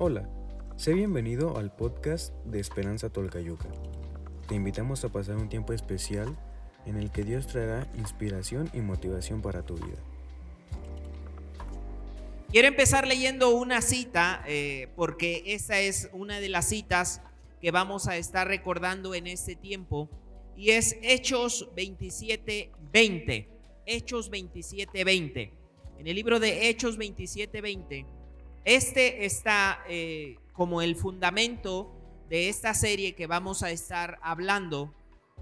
Hola, sé bienvenido al podcast de Esperanza Tolcayuca. Te invitamos a pasar un tiempo especial en el que Dios traerá inspiración y motivación para tu vida. Quiero empezar leyendo una cita eh, porque esa es una de las citas que vamos a estar recordando en este tiempo y es Hechos 27, 20. Hechos 27, 20. En el libro de Hechos 27, 20, este está eh, como el fundamento de esta serie que vamos a estar hablando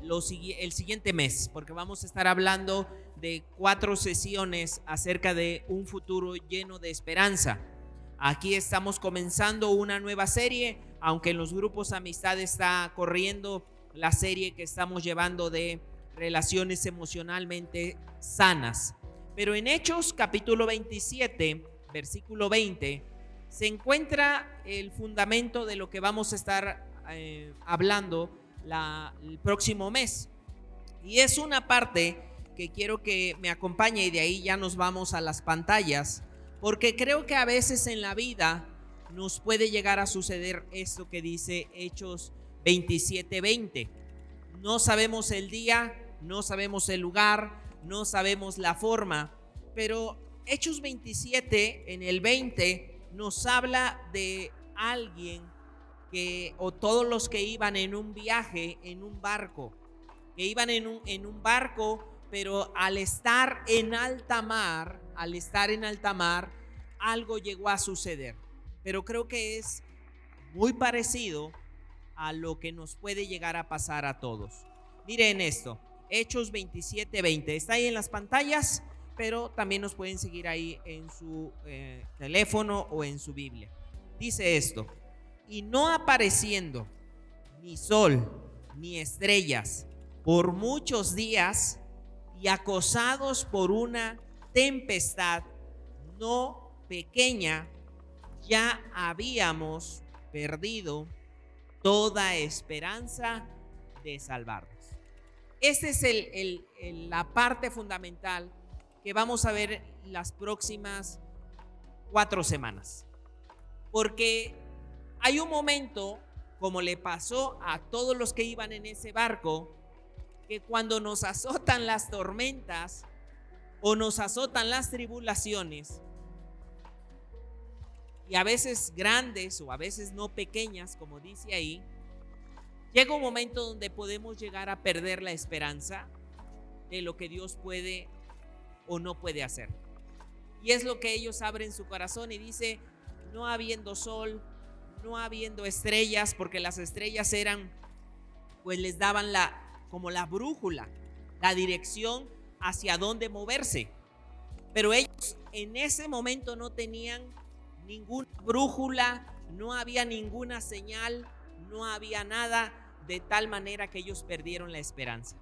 el siguiente mes, porque vamos a estar hablando de cuatro sesiones acerca de un futuro lleno de esperanza. Aquí estamos comenzando una nueva serie, aunque en los grupos amistad está corriendo la serie que estamos llevando de relaciones emocionalmente sanas. Pero en Hechos capítulo 27, versículo 20, se encuentra el fundamento de lo que vamos a estar eh, hablando el próximo mes. Y es una parte que quiero que me acompañe y de ahí ya nos vamos a las pantallas, porque creo que a veces en la vida nos puede llegar a suceder esto que dice Hechos 27:20. No sabemos el día, no sabemos el lugar, no sabemos la forma, pero Hechos 27 en el 20 nos habla de alguien que, o todos los que iban en un viaje, en un barco, que iban en un, en un barco, pero al estar en alta mar, al estar en alta mar, algo llegó a suceder. Pero creo que es muy parecido a lo que nos puede llegar a pasar a todos. Miren esto, Hechos 27, 20. Está ahí en las pantallas, pero también nos pueden seguir ahí en su eh, teléfono o en su Biblia. Dice esto, y no apareciendo ni sol ni estrellas por muchos días y acosados por una tempestad no pequeña, ya habíamos perdido toda esperanza de salvarnos. Esta es el, la parte fundamental que vamos a ver las próximas cuatro semanas. Porque hay un momento, como le pasó a todos los que iban en ese barco, que cuando nos azotan las tormentas o nos azotan las tribulaciones, y a veces grandes o a veces no pequeñas, como dice ahí, llega un momento donde podemos llegar a perder la esperanza de lo que Dios puede o no puede hacer. Y es lo que ellos abren su corazón y dice, no habiendo sol, no habiendo estrellas, porque las estrellas eran, pues les daban la, como la brújula, la dirección hacia dónde moverse. Pero ellos en ese momento no tenían ninguna brújula, no había ninguna señal, no había nada, de tal manera que ellos perdieron la esperanza.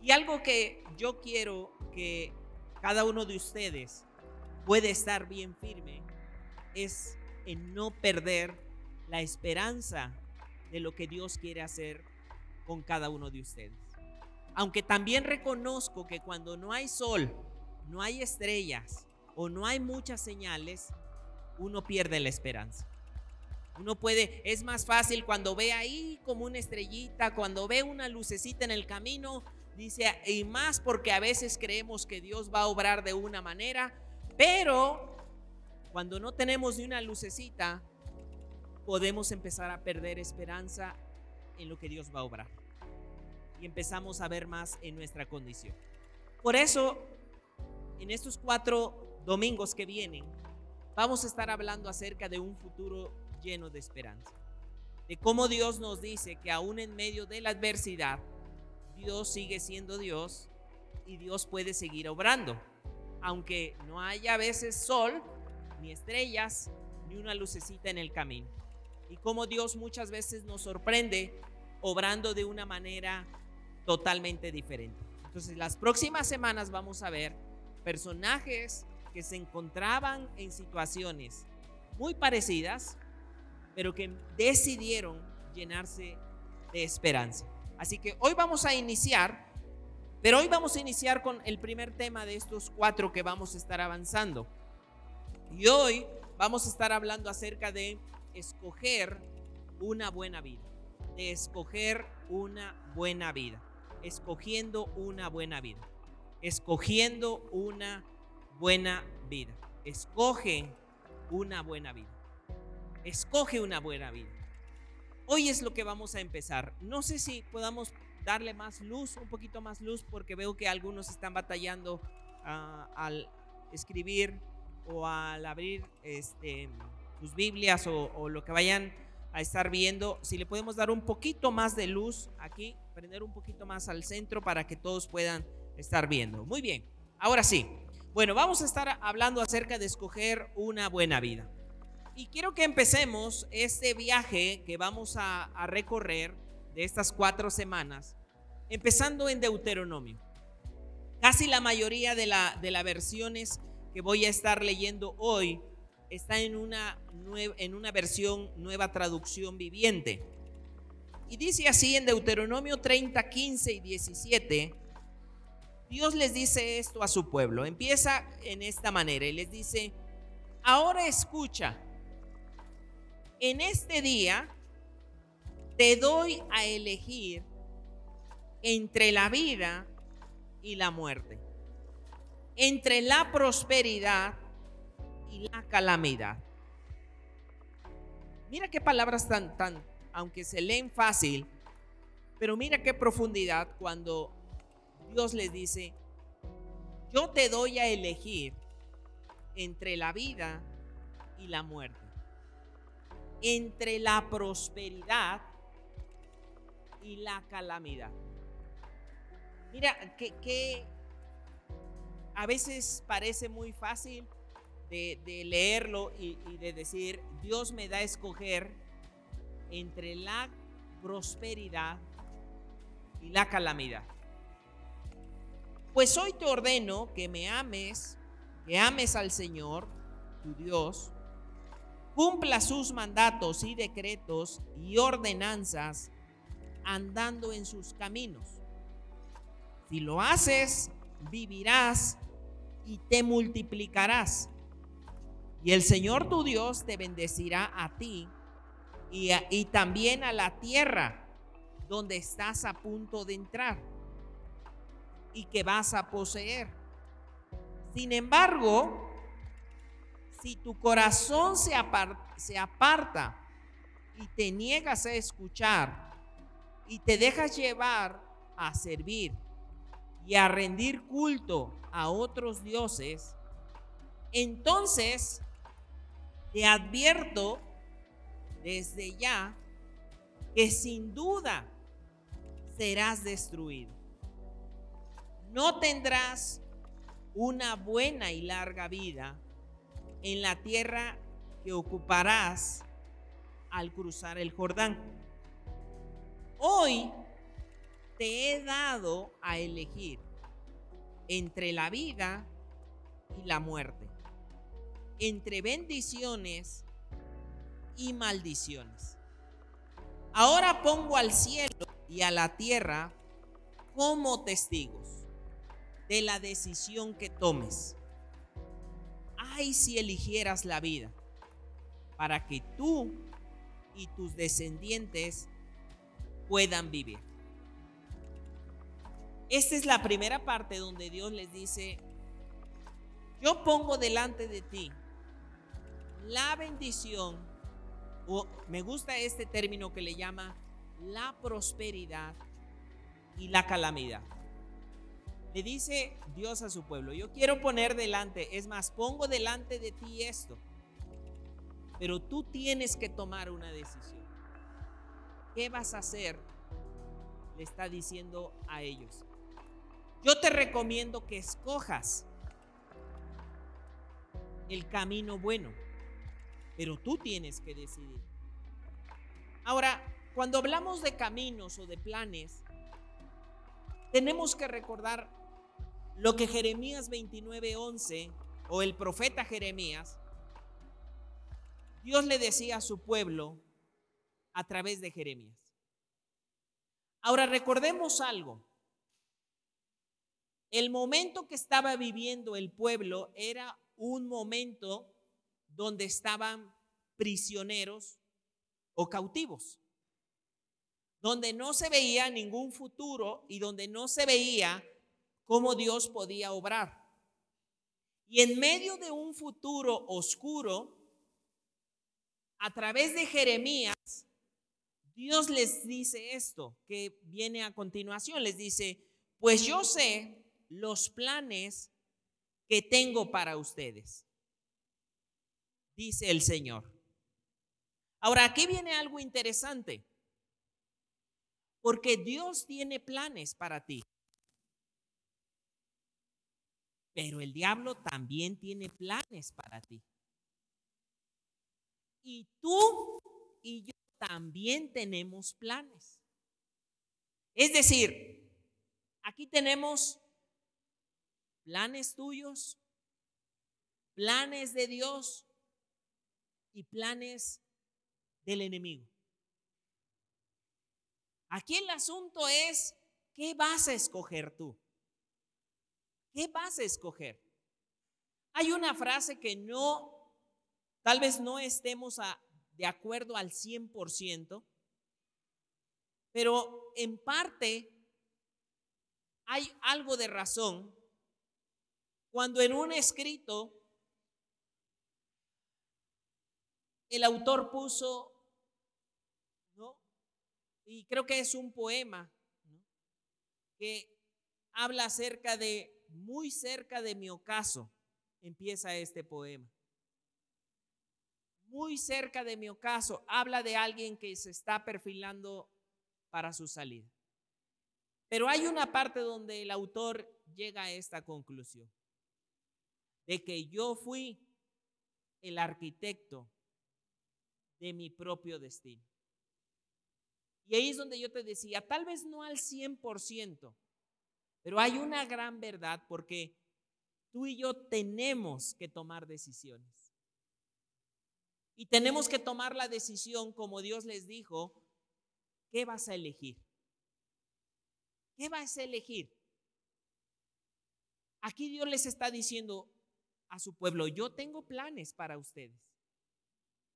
Y algo que yo quiero que cada uno de ustedes puede estar bien firme es en no perder la esperanza de lo que Dios quiere hacer con cada uno de ustedes. Aunque también reconozco que cuando no hay sol, no hay estrellas o no hay muchas señales, uno pierde la esperanza. Uno puede, es más fácil cuando ve ahí como una estrellita, cuando ve una lucecita en el camino, dice, y más porque a veces creemos que Dios va a obrar de una manera, pero cuando no tenemos ni una lucecita, podemos empezar a perder esperanza en lo que Dios va a obrar. Y empezamos a ver más en nuestra condición. Por eso, en estos cuatro domingos que vienen, vamos a estar hablando acerca de un futuro lleno de esperanza. De cómo Dios nos dice que aún en medio de la adversidad, Dios sigue siendo Dios y Dios puede seguir obrando. Aunque no haya a veces sol, ni estrellas, ni una lucecita en el camino y cómo Dios muchas veces nos sorprende obrando de una manera totalmente diferente. Entonces, las próximas semanas vamos a ver personajes que se encontraban en situaciones muy parecidas, pero que decidieron llenarse de esperanza. Así que hoy vamos a iniciar, pero hoy vamos a iniciar con el primer tema de estos cuatro que vamos a estar avanzando. Y hoy vamos a estar hablando acerca de escoger una buena vida, de escoger una buena vida, escogiendo una buena vida, escogiendo una buena vida. Escoge una buena vida. Escoge una buena vida. Hoy es lo que vamos a empezar. No sé si podamos darle más luz, un poquito más luz, porque veo que algunos están batallando ah, al escribir o al abrir este, sus Biblias o, o lo que vayan a estar viendo. Si le podemos dar un poquito más de luz aquí, prender un poquito más al centro para que todos puedan estar viendo. Muy bien, ahora sí. Bueno, vamos a estar hablando acerca de escoger una buena vida. Y quiero que empecemos este viaje que vamos a, recorrer de estas cuatro semanas, empezando en Deuteronomio. Casi la mayoría de, la, de las versiones que voy a estar leyendo hoy está en una, en una versión nueva traducción viviente. Y dice así en Deuteronomio 30, 15 y 17, Dios les dice esto a su pueblo. Empieza en esta manera y les dice, ahora escucha, en este día te doy a elegir entre la vida y la muerte, entre la prosperidad y la calamidad. Mira qué palabras tan, tan, aunque se leen fácil, pero mira qué profundidad cuando Dios les dice, yo te doy a elegir entre la vida y la muerte, entre la prosperidad y la calamidad. Mira, que, a veces parece muy fácil de, leerlo y, y de decir, Dios me da a escoger entre la prosperidad y la calamidad. Pues hoy te ordeno que me ames, que ames al Señor, tu Dios, cumpla sus mandatos y decretos y ordenanzas andando en sus caminos. Si lo haces, vivirás y te multiplicarás. Y el Señor tu Dios te bendecirá a ti y, también a la tierra donde estás a punto de entrar y que vas a poseer. Sin embargo, si tu corazón se aparta, y te niegas a escuchar y te dejas llevar a servir y a rendir culto a otros dioses, entonces te advierto desde ya que sin duda serás destruido. No tendrás una buena y larga vida en la tierra que ocuparás al cruzar el Jordán. Hoy te he dado a elegir entre la vida y la muerte, entre bendiciones y maldiciones. Ahora pongo al cielo y a la tierra como testigos de la decisión que tomes. Ay, si eligieras la vida para que tú y tus descendientes puedan vivir. Esta es la primera parte donde Dios les dice, yo pongo delante de ti la bendición, o me gusta este término que le llama la prosperidad y la calamidad. Le dice Dios a su pueblo, yo quiero poner delante, es más, pongo delante de ti esto, pero tú tienes que tomar una decisión. ¿Qué vas a hacer? Le está diciendo a ellos. Yo te recomiendo que escojas el camino bueno, pero tú tienes que decidir. Ahora, cuando hablamos de caminos o de planes, tenemos que recordar lo que Jeremías 29:11 o el profeta Jeremías, Dios le decía a su pueblo a través de Jeremías. Ahora recordemos algo. El momento que estaba viviendo el pueblo era un momento donde estaban prisioneros o cautivos, donde no se veía ningún futuro y donde no se veía cómo Dios podía obrar. Y en medio de un futuro oscuro, a través de Jeremías, Dios les dice esto que viene a continuación. Les dice, pues yo sé los planes que tengo para ustedes, dice el Señor. Ahora, aquí viene algo interesante, porque Dios tiene planes para ti. Pero el diablo también tiene planes para ti. Y tú y yo también tenemos planes. Es decir, aquí tenemos planes tuyos, planes de Dios y planes del enemigo. Aquí el asunto es, ¿qué vas a escoger tú? ¿Qué vas a escoger? Hay una frase que no, tal vez no estemos de acuerdo al 100%, pero en parte hay algo de razón cuando en un escrito el autor puso, ¿no? Y creo que es un poema, Que habla acerca de muy cerca de mi ocaso empieza este poema. Muy cerca de mi ocaso habla de alguien que se está perfilando para su salida. Pero hay una parte donde el autor llega a esta conclusión, de que yo fui el arquitecto de mi propio destino. Y ahí es donde yo te decía, tal vez no al 100%, pero hay una gran verdad porque tú y yo tenemos que tomar decisiones. Y tenemos que tomar la decisión como Dios les dijo, ¿qué vas a elegir? ¿Qué vas a elegir? Aquí Dios les está diciendo a su pueblo, yo tengo planes para ustedes.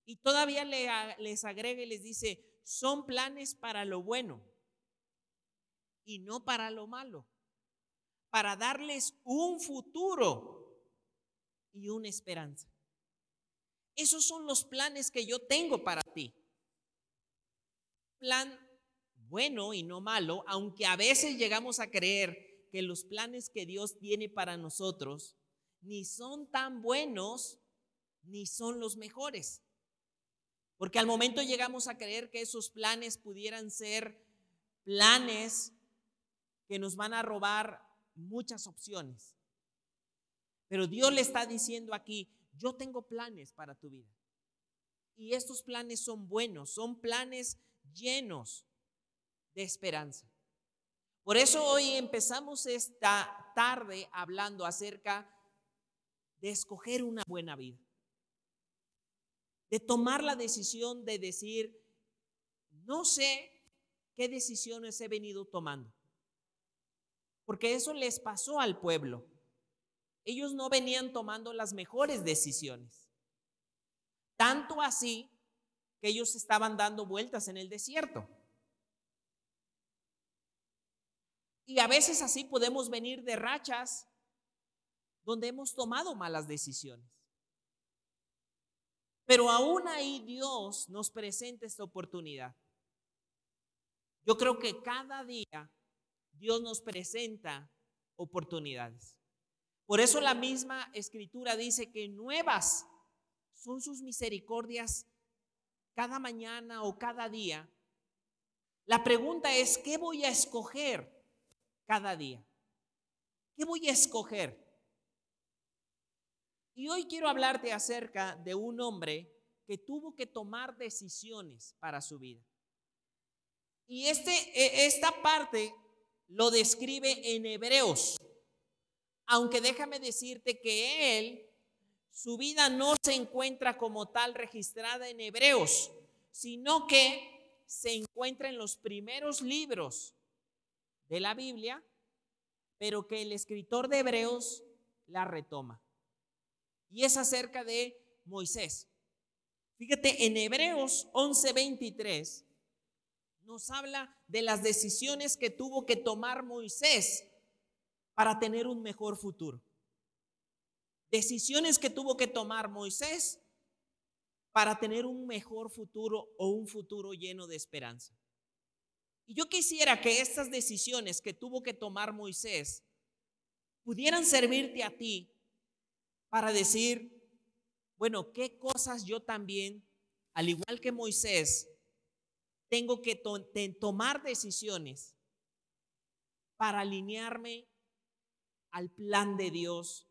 Y todavía les agrega y les dice, son planes para lo bueno y no para lo malo para darles un futuro y una esperanza. Esos son los planes que yo tengo para ti. Plan bueno y no malo, aunque a veces llegamos a creer que los planes que Dios tiene para nosotros ni son tan buenos ni son los mejores. Porque al momento llegamos a creer que esos planes pudieran ser planes que nos van a robar muchas opciones. Pero Dios le está diciendo aquí, yo tengo planes para tu vida. Y estos planes son buenos, son planes llenos de esperanza. Por eso hoy empezamos esta tarde hablando acerca de escoger una buena vida. De tomar la decisión de decir, no sé qué decisiones he venido tomando. Porque eso les pasó al pueblo. Ellos no venían tomando las mejores decisiones. Tanto así que ellos estaban dando vueltas en el desierto. Y a veces así podemos venir de rachas donde hemos tomado malas decisiones. Pero aún ahí Dios nos presenta esta oportunidad. Yo creo que cada día Dios nos presenta oportunidades. Por eso la misma escritura dice que nuevas son sus misericordias cada mañana o cada día. La pregunta es, ¿qué voy a escoger cada día? ¿Qué voy a escoger? Y hoy quiero hablarte acerca de un hombre que tuvo que tomar decisiones para su vida. Y este, e, esta parte lo describe en Hebreos. Aunque déjame decirte que él, su vida no se encuentra como tal registrada en Hebreos, sino que se encuentra en los primeros libros de la Biblia, pero que el escritor de Hebreos la retoma. Y es acerca de Moisés. Fíjate, en Hebreos 11:23 nos habla de las decisiones que tuvo que tomar Moisés para tener un mejor futuro. Decisiones que tuvo que tomar Moisés para tener un mejor futuro o un futuro lleno de esperanza. Y yo quisiera que estas decisiones que tuvo que tomar Moisés pudieran servirte a ti para decir, bueno, ¿qué cosas yo también, al igual que Moisés, tengo que tomar decisiones para alinearme al plan de Dios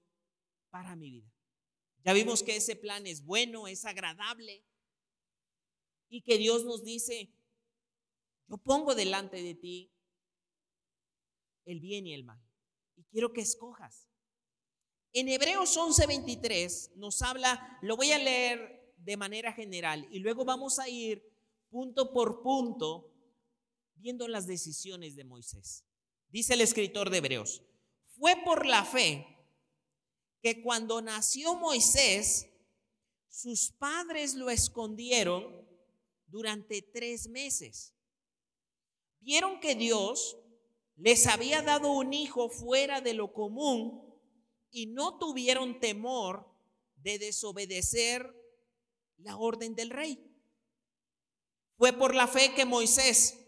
para mi vida? Ya vimos que ese plan es bueno, es agradable y que Dios nos dice, yo pongo delante de ti el bien y el mal y quiero que escojas. En Hebreos 11:23 nos habla, lo voy a leer de manera general y luego vamos a ir punto por punto viendo las decisiones de Moisés. Dice el escritor de Hebreos, fue por la fe que cuando nació Moisés, sus padres lo escondieron durante tres meses. Vieron que Dios les había dado un hijo fuera de lo común y no tuvieron temor de desobedecer la orden del rey. Fue por la fe que Moisés,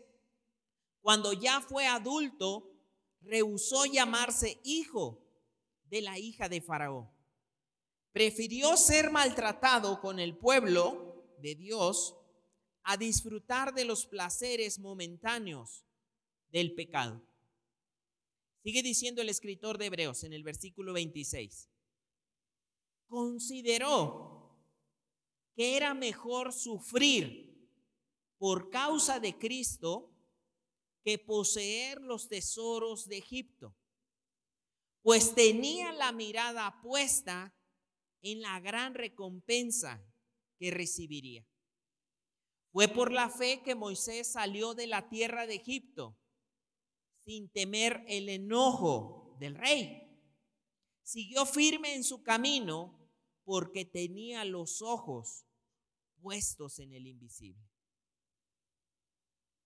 cuando ya fue adulto, rehusó llamarse hijo de la hija de Faraón. Prefirió ser maltratado con el pueblo de Dios a disfrutar de los placeres momentáneos del pecado. Sigue diciendo el escritor de Hebreos en el versículo 26. Consideró que era mejor sufrir por causa de Cristo que poseer los tesoros de Egipto pues tenía la mirada puesta en la gran recompensa que recibiría. Fue por la fe que Moisés salió de la tierra de Egipto sin temer el enojo del rey. Siguió firme en su camino porque tenía los ojos puestos en el invisible.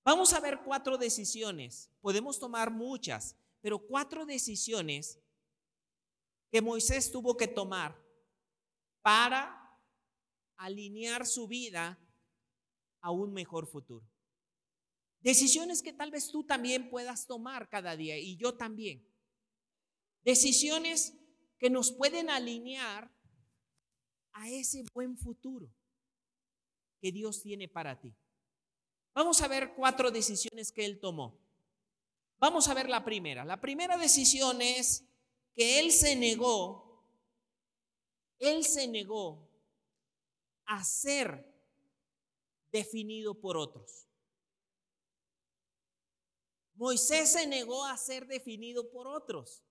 Vamos a ver cuatro decisiones. Podemos tomar muchas, pero cuatro decisiones que Moisés tuvo que tomar para alinear su vida a un mejor futuro. Decisiones que tal vez tú también puedas tomar cada día y yo también. Decisiones que nos pueden alinear a ese buen futuro que Dios tiene para ti. Vamos a ver cuatro decisiones que él tomó. Vamos a ver la primera. La primera decisión es que él se negó, él se negó a ser definido por otros. Moisés se negó a ser definido por otros.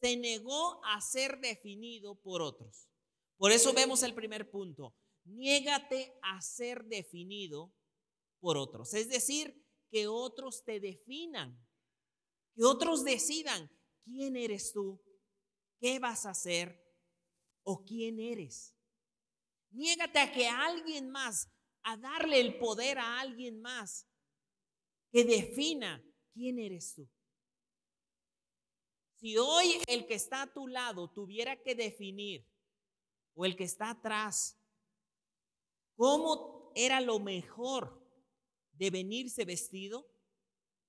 Se negó a ser definido por otros. Por eso vemos el primer punto. Niégate a ser definido por otros. Es decir, que otros te definan, que otros decidan quién eres tú, qué vas a hacer o quién eres. Niégate a que alguien más, a darle el poder a alguien más que defina quién eres tú. Si hoy el que está a tu lado tuviera que definir, o el que está atrás, cómo era lo mejor de venirse vestido,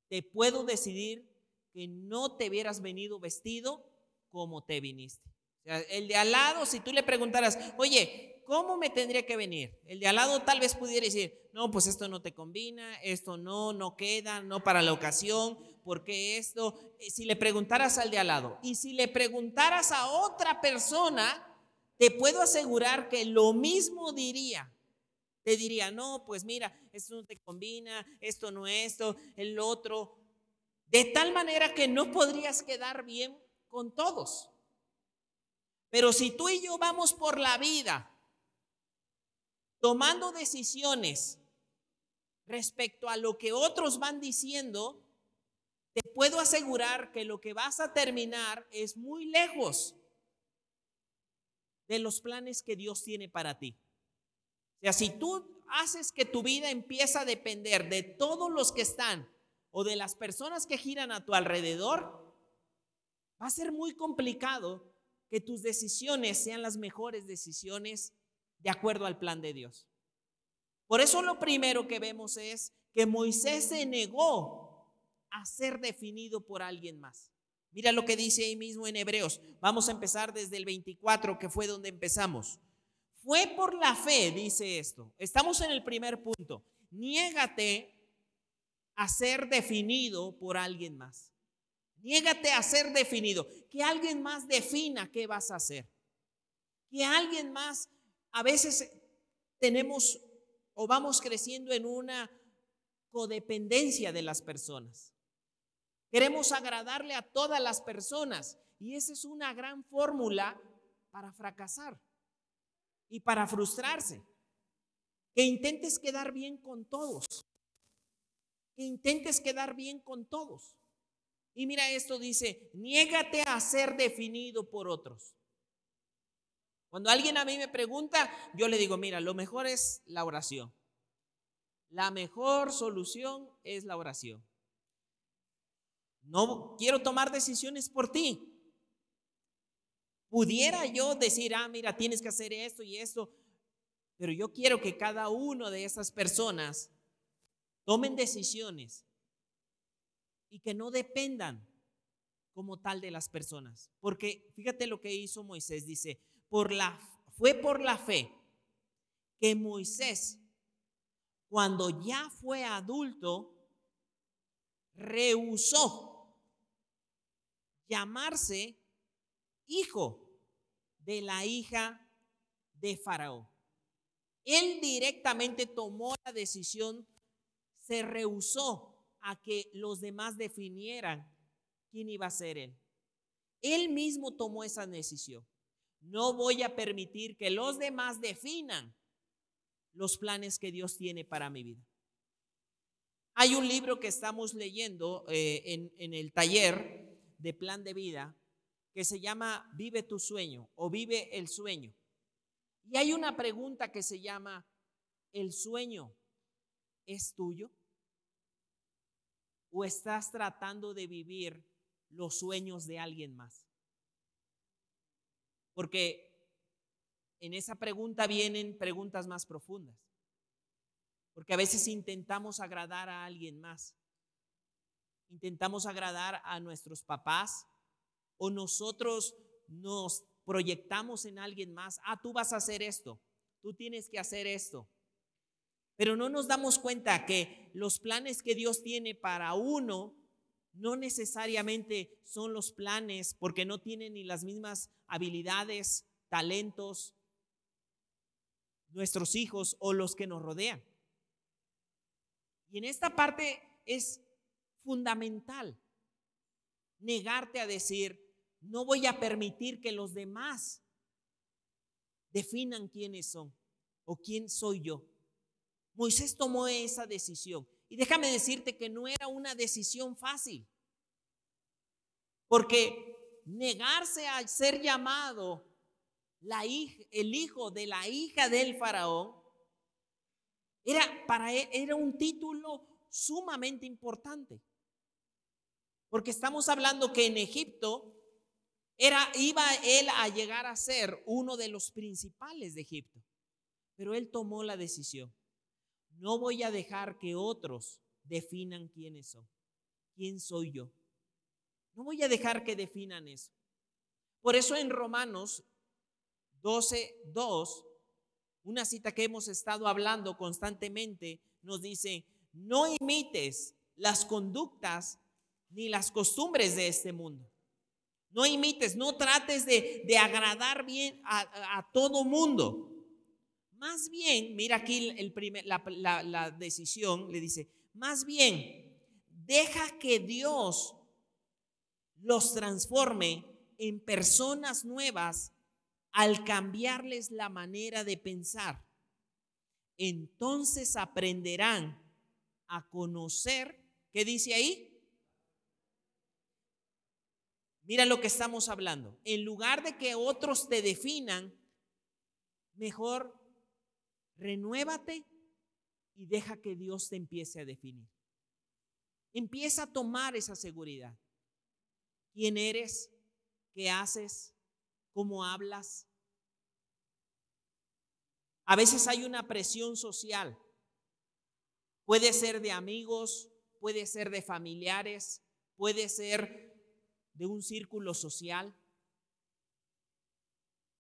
te puedo decidir que no te hubieras venido vestido como te viniste. el de al lado, si tú le preguntaras, oye, ¿cómo me tendría que venir? El de al lado tal vez pudiera decir, no, pues esto no te combina, esto no, no queda, no para la ocasión, porque esto, eh, si le preguntaras al de al lado y si le preguntaras a otra persona, te puedo asegurar que lo mismo diría. Te diría, no, pues mira, esto no te combina, esto no esto, el otro, de tal manera que no podrías quedar bien con todos. Pero si tú y yo vamos por la vida tomando decisiones respecto a lo que otros van diciendo, te puedo asegurar que lo que vas a terminar es muy lejos de los planes que Dios tiene para ti. Si tú haces que tu vida empieza a depender de todos los que están o de las personas que giran a tu alrededor, va a ser muy complicado que tus decisiones sean las mejores decisiones de acuerdo al plan de Dios. Por eso lo primero que vemos es que Moisés se negó a ser definido por alguien más. Mira lo que dice ahí mismo en Hebreos. Vamos a empezar desde el 24, que fue donde empezamos. Fue por la fe, dice esto. Estamos en el primer punto. Niégate a ser definido por alguien más. Niégate a ser definido. Que alguien más defina qué vas a hacer. Que alguien más, a veces tenemos o vamos creciendo en una codependencia de las personas. Queremos agradarle a todas las personas y esa es una gran fórmula para fracasar y para frustrarse. Que intentes quedar bien con todos. Que intentes quedar bien con todos. Y mira esto dice, niégate a ser definido por otros. Cuando alguien a mí me pregunta, yo le digo, mira, lo mejor es la oración. La mejor solución es la oración. No quiero tomar decisiones por ti. Pudiera yo decir, ah, mira, tienes que hacer esto y esto, pero yo quiero que cada una de esas personas tomen decisiones y que no dependan como tal de las personas. Porque fíjate lo que hizo Moisés, dice, fue por la fe que Moisés cuando ya fue adulto, rehusó llamarse hijo de la hija de Faraón. Él directamente tomó la decisión, se rehusó a que los demás definieran quién iba a ser él. Él mismo tomó esa decisión. No voy a permitir que los demás definan los planes que Dios tiene para mi vida. Hay un libro que estamos leyendo eh, en, en el taller de plan de vida que se llama Vive tu sueño o Vive el sueño. Y hay una pregunta que se llama, ¿el sueño es tuyo? ¿O estás tratando de vivir los sueños de alguien más? Porque en esa pregunta vienen preguntas más profundas. Porque a veces intentamos agradar a alguien más. Intentamos agradar a nuestros papás o nosotros nos proyectamos en alguien más. Ah, tú vas a hacer esto. Tú tienes que hacer esto. Pero no nos damos cuenta que los planes que Dios tiene para uno no necesariamente son los planes porque no tienen ni las mismas habilidades, talentos, nuestros hijos o los que nos rodean. Y en esta parte es fundamental negarte a decir, no voy a permitir que los demás definan quiénes son o quién soy yo. Moisés tomó esa decisión. Y déjame decirte que no era una decisión fácil. Porque negarse a ser llamado el hijo de la hija del faraón, era, para él, era un título sumamente importante. Porque estamos hablando que en Egipto era, iba él a llegar a ser uno de los principales de Egipto. Pero él tomó la decisión. No voy a dejar que otros definan quiénes son. ¿Quién soy yo? No voy a dejar que definan eso. Por eso en Romanos 12, 2, una cita que hemos estado hablando constantemente, nos dice, no imites las conductas ni las costumbres de este mundo. No imites, no trates de, agradar bien a, todo mundo. Más bien, mira aquí el primer, la, la decisión, le dice, más bien, deja que Dios los transforme en personas nuevas al cambiarles la manera de pensar, entonces aprenderán a conocer, ¿qué dice ahí? Mira lo que estamos hablando. En lugar de que otros te definan, mejor renuévate y deja que Dios te empiece a definir. Empieza a tomar esa seguridad. ¿Quién eres? ¿Qué haces? ¿Cómo hablas? A veces hay una presión social. Puede ser de amigos, puede ser de familiares, puede ser de un círculo social.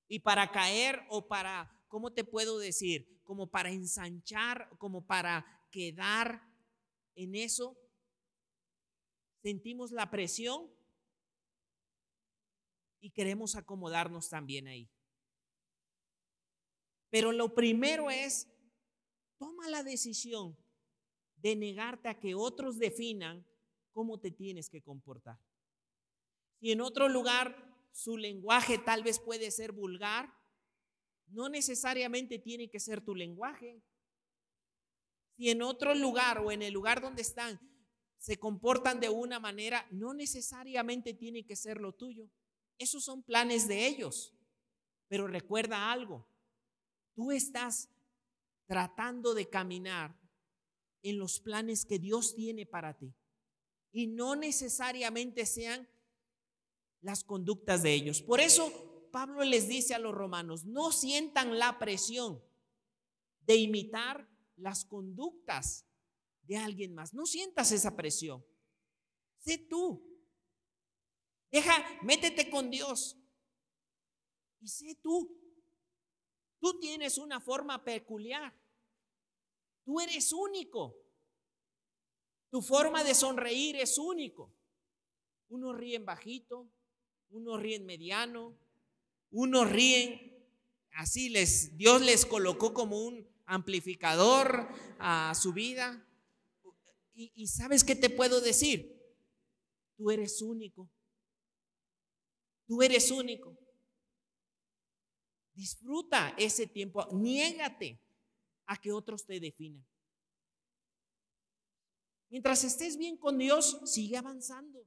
Y para caer o para, ¿cómo te puedo decir? Como para ensanchar, como para quedar en eso, sentimos la presión y queremos acomodarnos también ahí. Pero lo primero es, toma la decisión de negarte a que otros definan cómo te tienes que comportar. Si en otro lugar su lenguaje tal vez puede ser vulgar, no necesariamente tiene que ser tu lenguaje. Si en otro lugar o en el lugar donde están se comportan de una manera, no necesariamente tiene que ser lo tuyo. Esos son planes de ellos. Pero recuerda algo, tú estás tratando de caminar en los planes que Dios tiene para ti. Y no necesariamente sean las conductas de ellos. Por eso Pablo les dice a los romanos, no sientan la presión de imitar las conductas de alguien más. No sientas esa presión. Sé tú. Deja, métete con Dios. Y sé tú. Tú tienes una forma peculiar. Tú eres único. Tu forma de sonreír es único. Unos ríen bajito, unos ríen mediano, unos ríen así les Dios les colocó como un amplificador a su vida. Y, sabes qué te puedo decir? Tú eres único. Tú eres único. Disfruta ese tiempo. Niégate a que otros te definan. Mientras estés bien con Dios, sigue avanzando.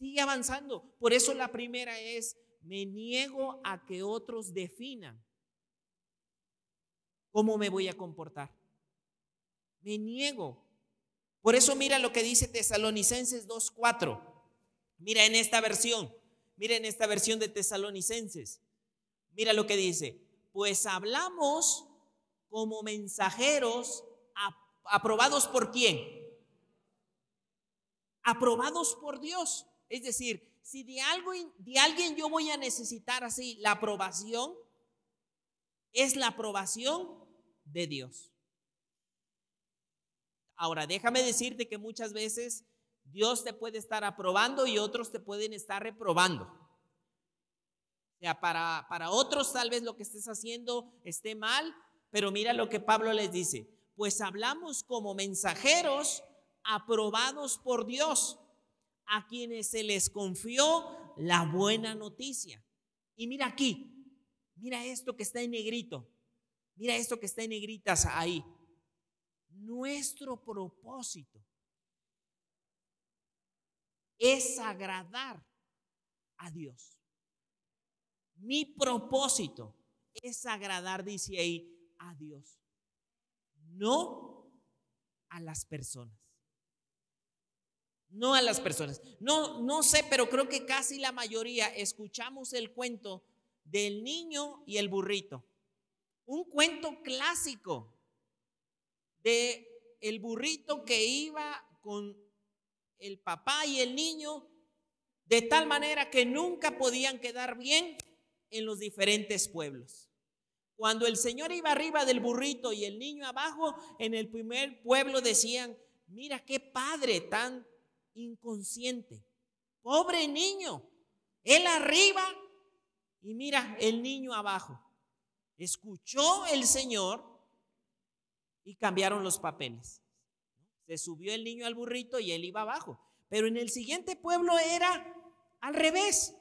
Sigue avanzando. Por eso la primera es, me niego a que otros definan cómo me voy a comportar. Me niego. Por eso mira lo que dice Tesalonicenses 2.4. Mira en esta versión. Mira en esta versión de Tesalonicenses. Mira lo que dice pues hablamos como mensajeros aprobados por quién? Aprobados por Dios. Es decir, si de, algo, de alguien yo voy a necesitar así la aprobación, es la aprobación de Dios. Ahora, déjame decirte que muchas veces Dios te puede estar aprobando y otros te pueden estar reprobando sea, para, para otros tal vez lo que estés haciendo esté mal, pero mira lo que Pablo les dice. Pues hablamos como mensajeros aprobados por Dios, a quienes se les confió la buena noticia. Y mira aquí, mira esto que está en negrito, mira esto que está en negritas ahí. Nuestro propósito es agradar a Dios. Mi propósito es agradar, dice ahí, a Dios, no a las personas. No a las personas. No, no sé, pero creo que casi la mayoría escuchamos el cuento del niño y el burrito. Un cuento clásico de el burrito que iba con el papá y el niño de tal manera que nunca podían quedar bien en los diferentes pueblos. Cuando el Señor iba arriba del burrito y el niño abajo, en el primer pueblo decían, mira qué padre tan inconsciente. Pobre niño, él arriba y mira el niño abajo. Escuchó el Señor y cambiaron los papeles. Se subió el niño al burrito y él iba abajo. Pero en el siguiente pueblo era al revés.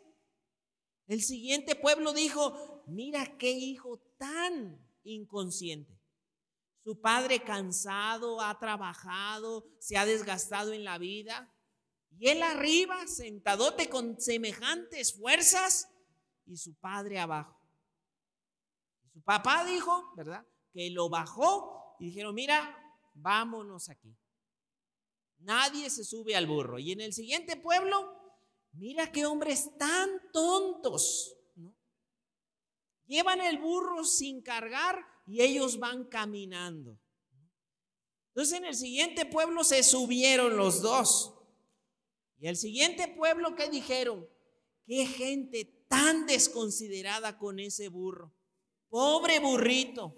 El siguiente pueblo dijo, mira qué hijo tan inconsciente. Su padre cansado, ha trabajado, se ha desgastado en la vida. Y él arriba, sentadote con semejantes fuerzas, y su padre abajo. Su papá dijo, ¿verdad? Que lo bajó y dijeron, mira, vámonos aquí. Nadie se sube al burro. Y en el siguiente pueblo, mira qué hombres tan tontos. Llevan el burro sin cargar y ellos van caminando. Entonces en el siguiente pueblo se subieron los dos. Y el siguiente pueblo, ¿qué dijeron? Qué gente tan desconsiderada con ese burro. Pobre burrito.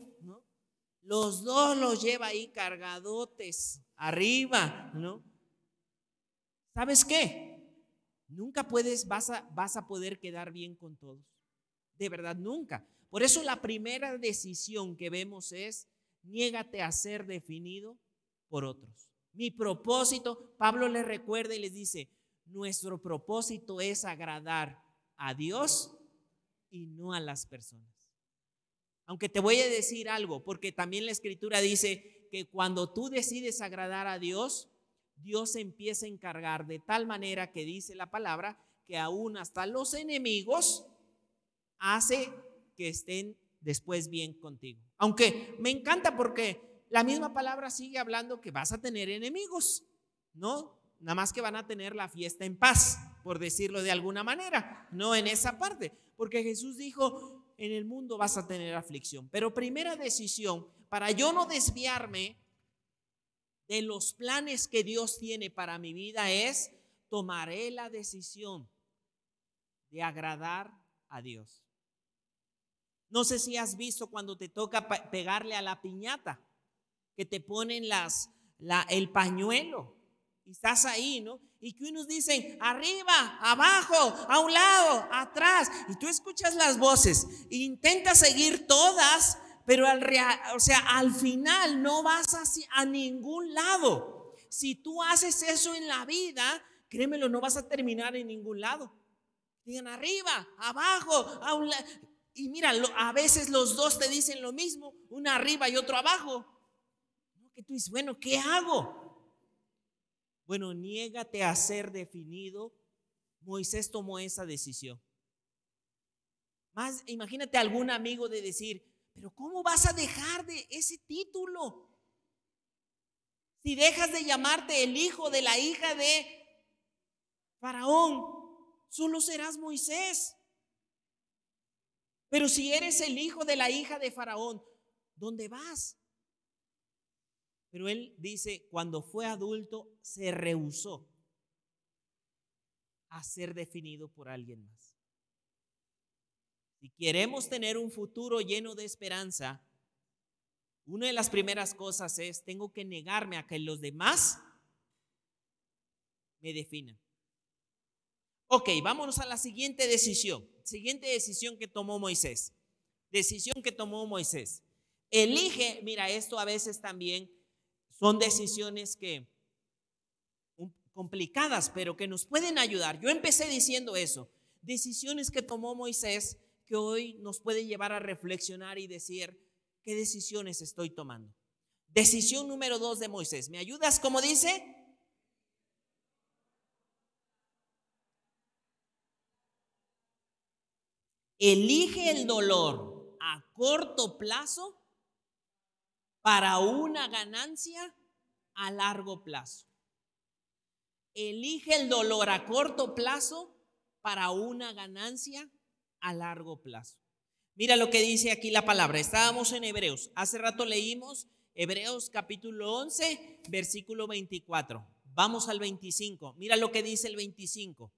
Los dos los lleva ahí cargadotes arriba, ¿no? ¿Sabes qué? Nunca puedes, vas a, vas a poder quedar bien con todos. De verdad, nunca. Por eso la primera decisión que vemos es, niégate a ser definido por otros. Mi propósito, Pablo les recuerda y les dice, nuestro propósito es agradar a Dios y no a las personas. Aunque te voy a decir algo, porque también la escritura dice, que cuando tú decides agradar a Dios, Dios empieza a encargar de tal manera que dice la palabra que aún hasta los enemigos hace que estén después bien contigo. Aunque me encanta porque la misma palabra sigue hablando que vas a tener enemigos, ¿no? Nada más que van a tener la fiesta en paz, por decirlo de alguna manera, no en esa parte, porque Jesús dijo, en el mundo vas a tener aflicción. Pero primera decisión, para yo no desviarme de los planes que Dios tiene para mi vida es, tomaré la decisión de agradar a Dios. No sé si has visto cuando te toca pegarle a la piñata, que te ponen las, la, el pañuelo y estás ahí, ¿no? Y que unos dicen arriba, abajo, a un lado, atrás, y tú escuchas las voces e intentas seguir todas, pero al, o sea, al final no vas a, a ningún lado. Si tú haces eso en la vida, créemelo, no vas a terminar en ningún lado. Digan arriba, abajo, a un lado. Y mira, a veces los dos te dicen lo mismo, uno arriba y otro abajo. Que tú dices, bueno, ¿qué hago? Bueno, niégate a ser definido. Moisés tomó esa decisión. Más, imagínate algún amigo de decir, pero ¿cómo vas a dejar de ese título? Si dejas de llamarte el hijo de la hija de Faraón, solo serás Moisés. Pero si eres el hijo de la hija de Faraón, ¿dónde vas? Pero él dice, cuando fue adulto, se rehusó a ser definido por alguien más. Si queremos tener un futuro lleno de esperanza, una de las primeras cosas es, tengo que negarme a que los demás me definan. Ok, vámonos a la siguiente decisión. Siguiente decisión que tomó Moisés. Decisión que tomó Moisés. Elige, mira, esto a veces también son decisiones que complicadas, pero que nos pueden ayudar. Yo empecé diciendo eso. Decisiones que tomó Moisés que hoy nos puede llevar a reflexionar y decir, ¿qué decisiones estoy tomando? Decisión número dos de Moisés. ¿Me ayudas? como dice? Elige el dolor a corto plazo para una ganancia a largo plazo. Elige el dolor a corto plazo para una ganancia a largo plazo. Mira lo que dice aquí la palabra. Estábamos en Hebreos. Hace rato leímos Hebreos capítulo 11, versículo 24. Vamos al 25. Mira lo que dice el 25.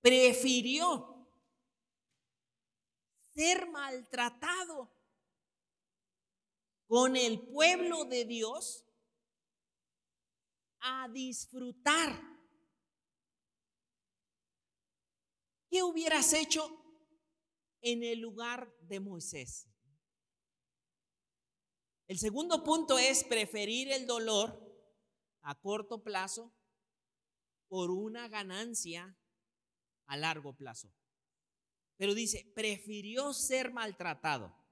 Prefirió ser maltratado con el pueblo de Dios a disfrutar. ¿Qué hubieras hecho en el lugar de Moisés. El segundo punto es preferir el dolor a corto plazo por una ganancia a largo plazo. Pero dice, prefirió ser maltratado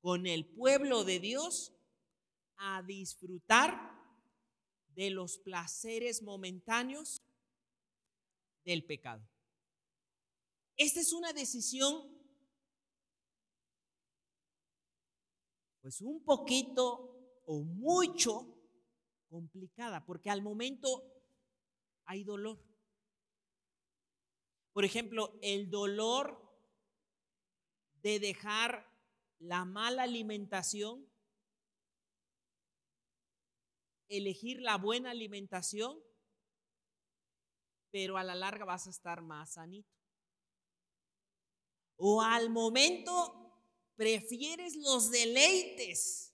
con el pueblo de Dios a disfrutar de los placeres momentáneos del pecado. Esta es una decisión pues un poquito o mucho complicada, porque al momento hay dolor. Por ejemplo, el dolor de dejar la mala alimentación, elegir la buena alimentación, pero a la larga vas a estar más sanito. O al momento prefieres los deleites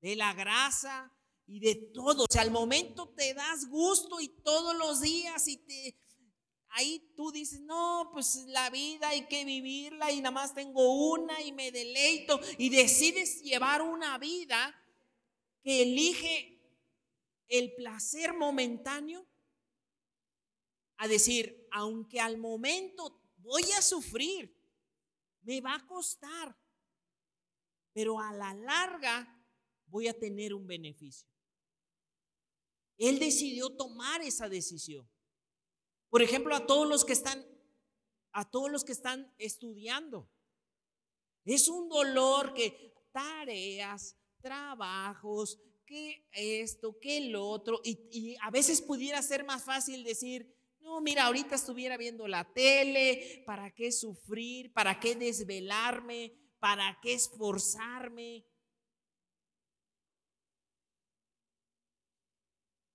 de la grasa y de todo. O sea, al momento te das gusto y todos los días y te... Ahí tú dices, no, pues la vida hay que vivirla y nada más tengo una y me deleito y decides llevar una vida que elige el placer momentáneo a decir, aunque al momento voy a sufrir, me va a costar, pero a la larga voy a tener un beneficio. Él decidió tomar esa decisión. Por ejemplo, a todos los que están a todos los que están estudiando. Es un dolor que tareas, trabajos, que esto, que lo otro, y, y, a veces pudiera ser más fácil decir, no, mira, ahorita estuviera viendo la tele, ¿para qué sufrir? ¿Para qué desvelarme? ¿Para qué esforzarme?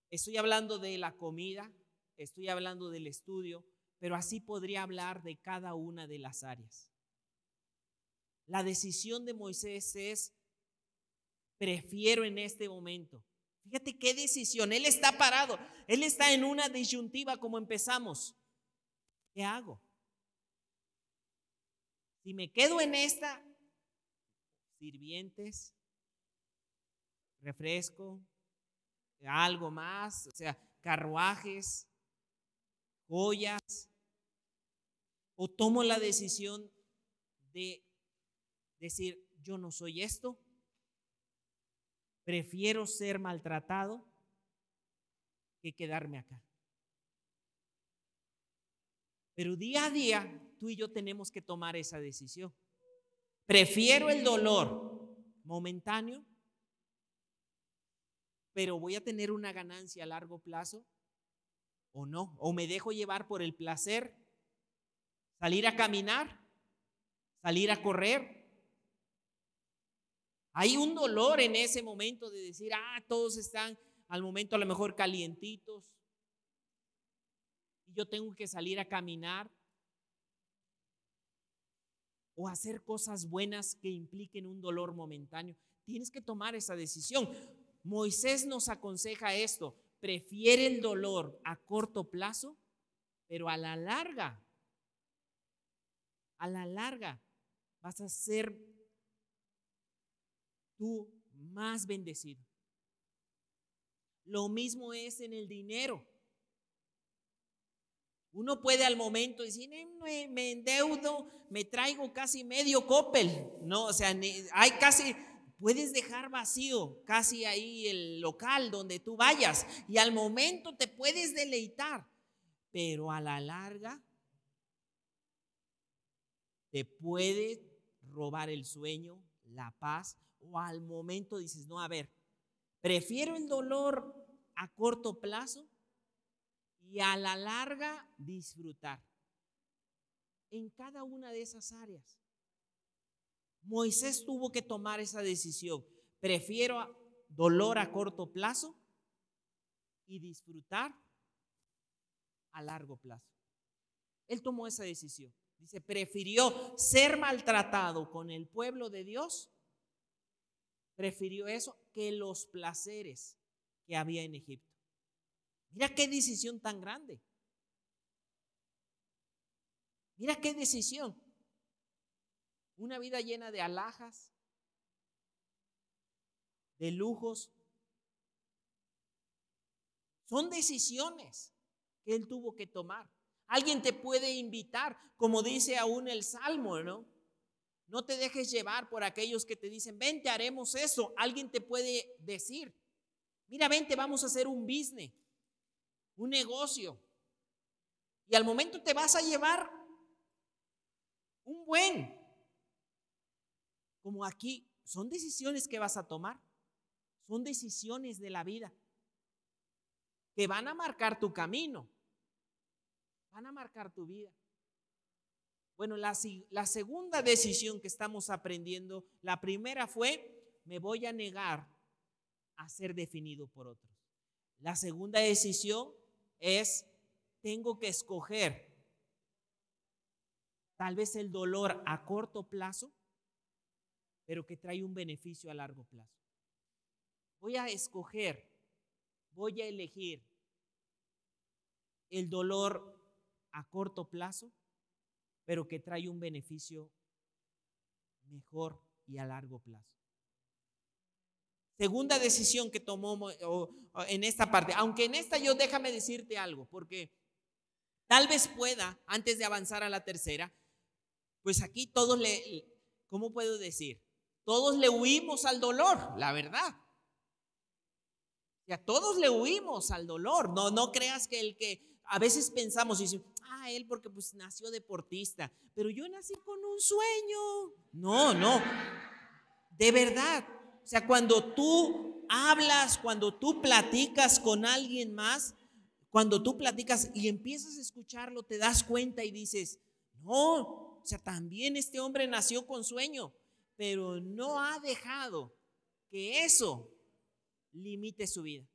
Estoy hablando de la comida, estoy hablando del estudio, pero así podría hablar de cada una de las áreas. La decisión de Moisés es, prefiero en este momento. Fíjate qué decisión. Él está parado, él está en una disyuntiva como empezamos. ¿Qué hago? Si me quedo en esta, sirvientes, refresco, algo más, o sea, carruajes, joyas, o tomo la decisión de decir, yo no soy esto, prefiero ser maltratado que quedarme acá. Pero día a día tú y yo tenemos que tomar esa decisión. Prefiero el dolor momentáneo pero voy a tener una ganancia a largo plazo o no. O me dejo llevar por el placer, salir a caminar, salir a correr. Hay un dolor en ese momento de decir, ah, todos están al momento a lo mejor calientitos. Y yo tengo que salir a caminar o hacer cosas buenas que impliquen un dolor momentáneo. Tienes que tomar esa decisión. Moisés nos aconseja esto, prefiere el dolor a corto plazo, pero a la larga, a la larga vas a ser tú más bendecido. Lo mismo es en el dinero. Uno puede al momento decir, me, me endeudo, me traigo casi medio copel. No, o sea, hay casi, puedes dejar vacío casi ahí el local donde tú vayas y al momento te puedes deleitar, pero a la larga te puede robar el sueño, la paz, o al momento dices, no, a ver, prefiero el dolor a corto plazo y a la larga disfrutar en cada una de esas áreas. Moisés tuvo que tomar esa decisión. Prefiero dolor a corto plazo y disfrutar a largo plazo. Él tomó esa decisión. Dice, prefirió ser maltratado con el pueblo de Dios, prefirió eso que los placeres que había en Egipto. Mira qué decisión tan grande. Mira qué decisión. Una vida llena de alhajas, de lujos. Son decisiones que él tuvo que tomar. Alguien te puede invitar, como dice aún el Salmo, ¿no? No te dejes llevar por aquellos que te dicen, vente, haremos eso. Alguien te puede decir, mira, vente, vamos a hacer un business, un negocio. Y al momento te vas a llevar un buen, como aquí, son decisiones que vas a tomar. Son decisiones de la vida que van a marcar tu camino. Van a marcar tu vida. Bueno, la, la, segunda decisión que estamos aprendiendo, la primera fue, me voy a negar a ser definido por otros. La segunda decisión es, tengo que escoger tal vez el dolor a corto plazo, pero que trae un beneficio a largo plazo. Voy a escoger, voy a elegir el dolor a corto plazo, pero que trae un beneficio mejor y a largo plazo. Segunda decisión que tomó en esta parte, aunque en esta yo déjame decirte algo, porque tal vez pueda, antes de avanzar a la tercera, pues aquí todos le, ¿cómo puedo decir? Todos le huimos al dolor, la verdad. Ya todos le huimos al dolor. No, no creas que el que a veces pensamos y ah, él porque pues nació deportista, pero yo nací con un sueño. No, no. De verdad. O sea, cuando tú hablas, cuando tú platicas con alguien más, cuando tú platicas y empiezas a escucharlo, te das cuenta y dices, no, o sea, también este hombre nació con sueño, pero no ha dejado que eso limite su vida.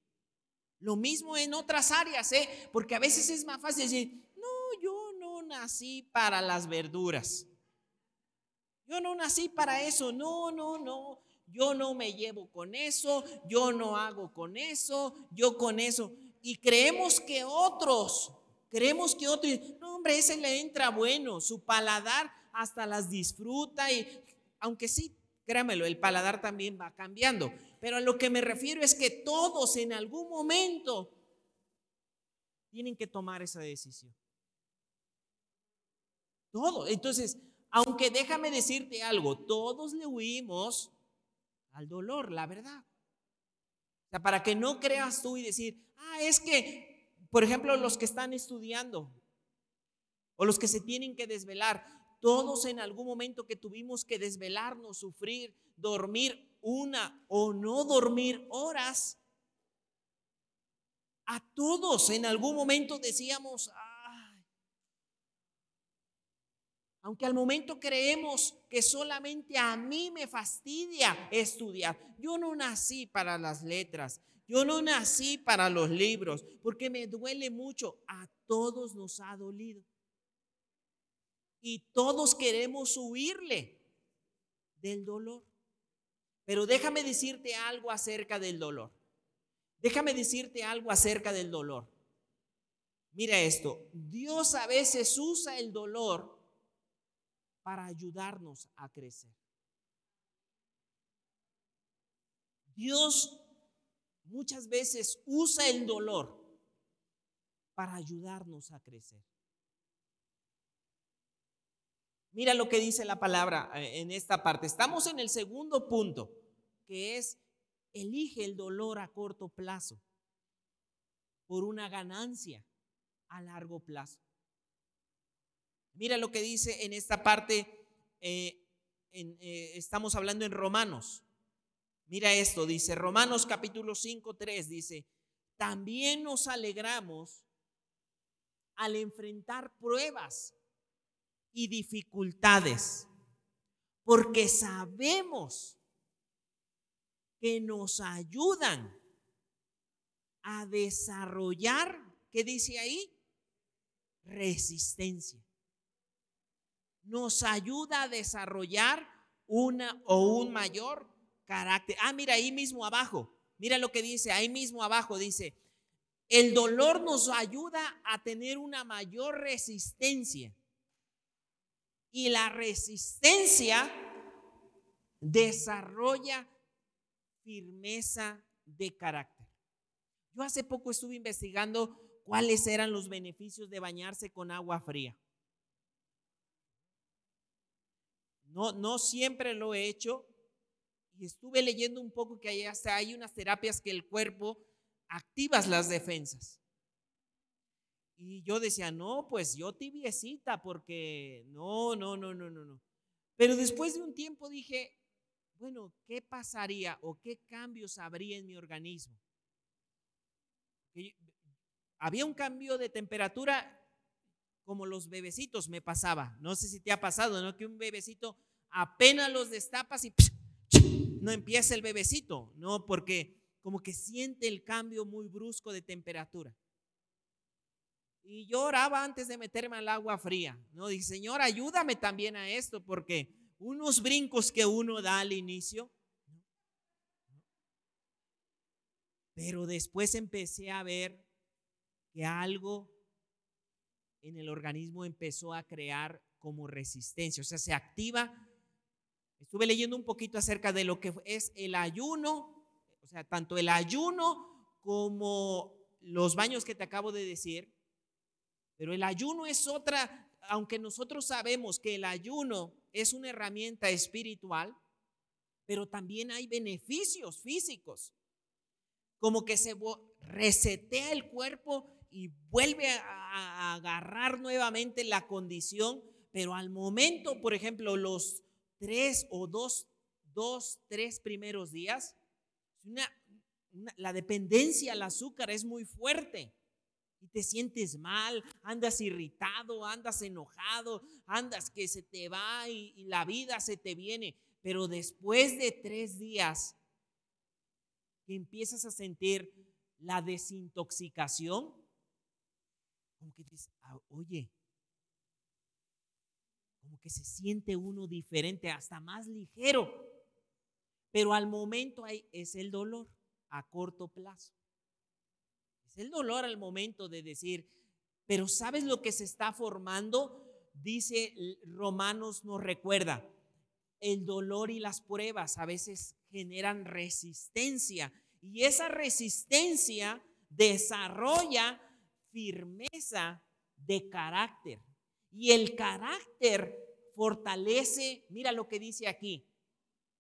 Lo mismo en otras áreas, ¿eh? Porque a veces es más fácil decir, no, yo no nací para las verduras. Yo no nací para eso, no, no, no. Yo no me llevo con eso, yo no hago con eso, yo con eso. Y creemos que otros Creemos que otro, no hombre, ese le entra bueno, su paladar hasta las disfruta y aunque sí, créamelo, el paladar también va cambiando. Pero a lo que me refiero es que todos en algún momento tienen que tomar esa decisión. Todo. Entonces, aunque déjame decirte algo, todos le huimos al dolor, la verdad. Para que no creas tú y decir, ah, es que por ejemplo, los que están estudiando o los que se tienen que desvelar, todos en algún momento que tuvimos que desvelarnos, sufrir, dormir una o no dormir horas, a todos en algún momento decíamos, aunque al momento creemos que solamente a mí me fastidia estudiar, yo no nací para las letras, yo no nací para los libros porque me duele mucho. A todos nos ha dolido. Y todos queremos huirle del dolor. Pero déjame decirte algo acerca del dolor. Déjame decirte algo acerca del dolor. Mira esto, Dios a veces usa el dolor para ayudarnos a crecer. Dios muchas veces usa el dolor para ayudarnos a crecer. Mira lo que dice la palabra eh, en esta parte. Estamos en el segundo punto, que es elige el dolor a corto plazo por una ganancia a largo plazo. Mira lo que dice en esta parte, eh, eh, estamos hablando en Romanos. Mira esto, dice Romanos capítulo 5, 3, dice, también nos alegramos al enfrentar pruebas y dificultades, porque sabemos que nos ayudan a desarrollar, ¿qué dice ahí? Resistencia. Nos ayuda a desarrollar una o un mayor carácter. Ah, mira ahí mismo abajo. Mira lo que dice, ahí mismo abajo dice, el dolor nos ayuda a tener una mayor resistencia. Y la resistencia desarrolla firmeza de carácter. Yo hace poco estuve investigando cuáles eran los beneficios de bañarse con agua fría. No, no siempre lo he hecho, y estuve leyendo un poco que hay hay unas terapias que el cuerpo activas las defensas. Y yo decía, no, pues yo tibiecita, porque no, no, no, no, no, no. Pero después de un tiempo dije, bueno, ¿qué pasaría o qué cambios habría en mi organismo? había un cambio de temperatura como los bebecitos me pasaba. No sé si te ha pasado, ¿no? Que un bebecito apenas los destapas y no empieza el bebecito, ¿no? Porque como que siente el cambio muy brusco de temperatura. Y yo oraba antes de meterme al agua fría, ¿no? Dije, Señor, ayúdame también a esto, porque unos brincos que uno da al inicio, pero después empecé a ver que algo en el organismo empezó a crear como resistencia, o sea, se activa. Estuve leyendo un poquito acerca de lo que es el ayuno, o sea, tanto el ayuno como los baños que te acabo de decir, pero el ayuno es otra, aunque nosotros sabemos que el ayuno es una herramienta espiritual, pero también hay beneficios físicos, como que se resetea el cuerpo y vuelve a, agarrar nuevamente la condición, pero al momento, por ejemplo, los tres o dos, dos tres primeros días, la dependencia al azúcar es muy fuerte y te sientes mal, andas irritado, andas enojado, andas que se te va y, la vida se te viene. Pero después de tres días empiezas a sentir la desintoxicación, como que dices, ah, oye, como que se siente uno diferente, hasta más ligero. Pero al momento es el dolor a corto plazo. El dolor al momento de decir, pero ¿sabes lo que se está formando? Dice Romanos nos recuerda, el dolor y las pruebas a veces generan resistencia y esa resistencia desarrolla firmeza de carácter. Y el carácter fortalece, mira lo que dice aquí,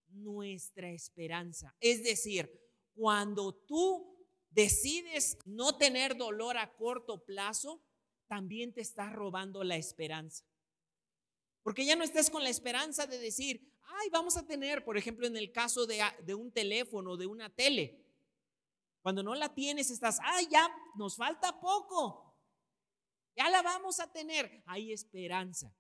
nuestra esperanza. Es decir, cuando tú decides no tener dolor a corto plazo, también te estás robando la esperanza. Porque ya no estás con la esperanza de decir, ay, vamos a tener, por ejemplo, en el caso de, un teléfono, de una tele, cuando no la tienes, estás, ay, ya nos falta poco. Ya la vamos a tener. Hay esperanza.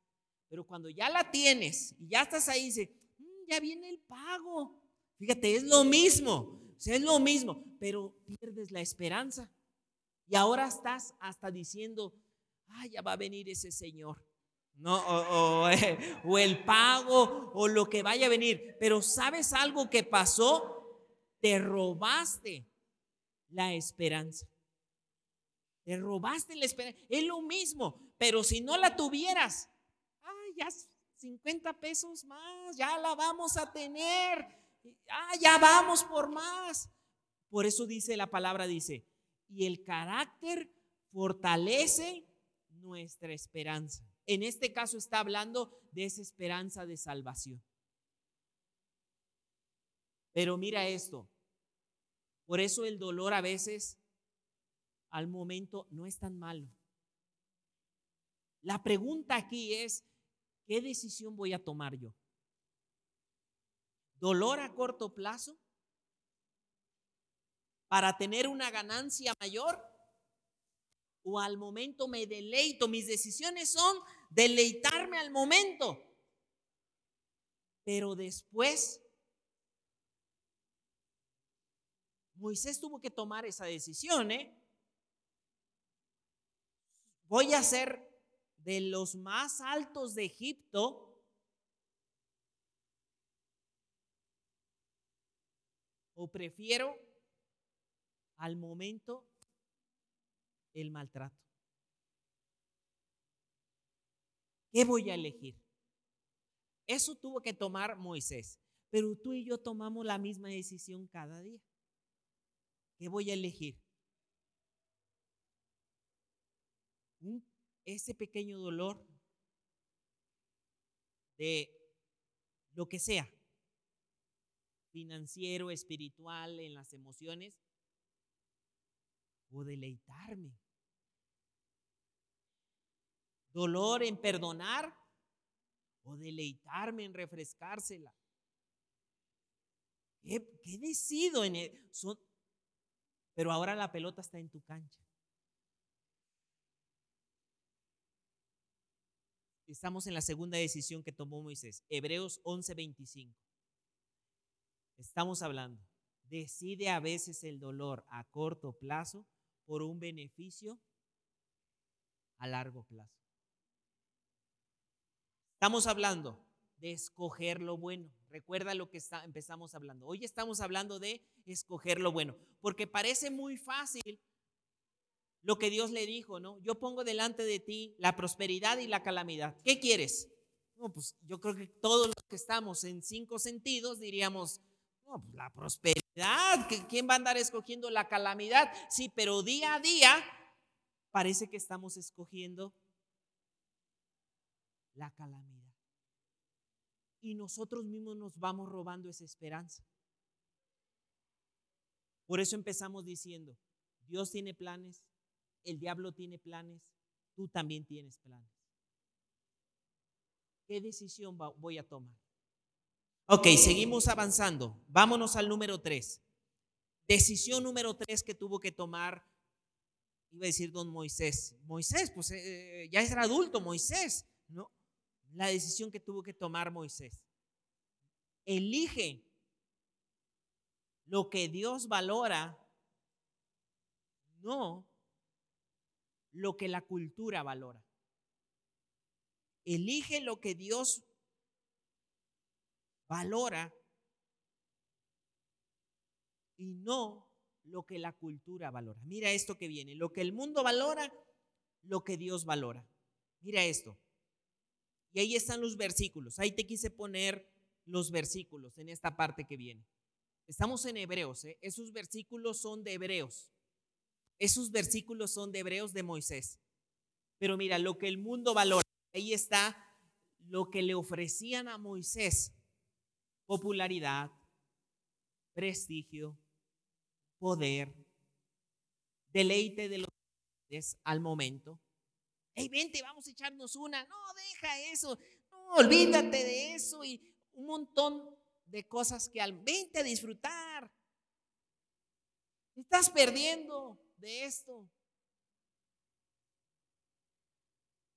Pero cuando ya la tienes y ya estás ahí, dice, mm, ya viene el pago. Fíjate, es lo mismo. Es lo mismo, pero pierdes la esperanza. Y ahora estás hasta diciendo, ay, ya va a venir ese señor. No, o, el pago o lo que vaya a venir. Pero ¿sabes algo que pasó? Te robaste la esperanza. Te robaste la esperanza. Es lo mismo, pero si no la tuvieras, ay, ya 50 pesos más, ya la vamos a tener. Ah, ya vamos por más. Por eso dice la palabra, dice, y el carácter fortalece nuestra esperanza. En este caso está hablando de esa esperanza de salvación. Pero mira esto, por eso el dolor a veces al momento no es tan malo. La pregunta aquí es, ¿qué decisión voy a tomar yo? ¿Dolor a corto plazo? ¿Para tener una ganancia mayor? ¿O al momento me deleito? Mis decisiones son deleitarme al momento. Pero después Moisés tuvo que tomar esa decisión, ¿eh? Voy a ser de los más altos de Egipto. ¿O prefiero al momento el maltrato? ¿Qué voy a elegir? Eso tuvo que tomar Moisés, pero tú y yo tomamos la misma decisión cada día. ¿Qué voy a elegir? ese pequeño dolor de lo que sea, financiero, espiritual, en las emociones, o deleitarme. Dolor en perdonar o deleitarme en refrescársela. ¿Qué, decido en el, son, pero ahora la pelota está en tu cancha. Estamos en la segunda decisión que tomó Moisés, Hebreos 11:25. Estamos hablando, decide a veces el dolor a corto plazo por un beneficio a largo plazo. Estamos hablando de escoger lo bueno. Recuerda lo que está, empezamos hablando. Hoy estamos hablando de escoger lo bueno, porque parece muy fácil lo que Dios le dijo, ¿no? Yo pongo delante de ti la prosperidad y la calamidad. ¿Qué quieres? Pues yo creo que todos los que estamos en cinco sentidos diríamos, pues la prosperidad, ¿quién va a andar escogiendo la calamidad? Sí, pero día a día parece que estamos escogiendo la calamidad y nosotros mismos nos vamos robando esa esperanza. Por eso empezamos diciendo, Dios tiene planes, el diablo tiene planes, tú también tienes planes. ¿Qué decisión voy a tomar? Ok, seguimos avanzando. Vámonos al número tres. Decisión número tres que tuvo que tomar, iba a decir don Moisés. Moisés, pues eh, ya es adulto, Moisés, ¿no? la decisión que tuvo que tomar Moisés. Elige lo que Dios valora, no lo que la cultura valora. Elige lo que Dios valora y no lo que la cultura valora. Mira esto que viene, lo que el mundo valora, lo que Dios valora. Mira esto. Y ahí están los versículos. Ahí te quise poner los versículos en esta parte que viene. Estamos en Hebreos. ¿eh? Esos versículos son de Hebreos. Esos versículos son de Hebreos de Moisés. Pero mira, lo que el mundo valora, ahí está lo que le ofrecían a Moisés. Popularidad, prestigio, poder, deleite de los al momento hey, vente, vamos a echarnos una. No, deja eso. No, olvídate de eso y un montón de cosas que al vente a disfrutar. Estás perdiendo de esto.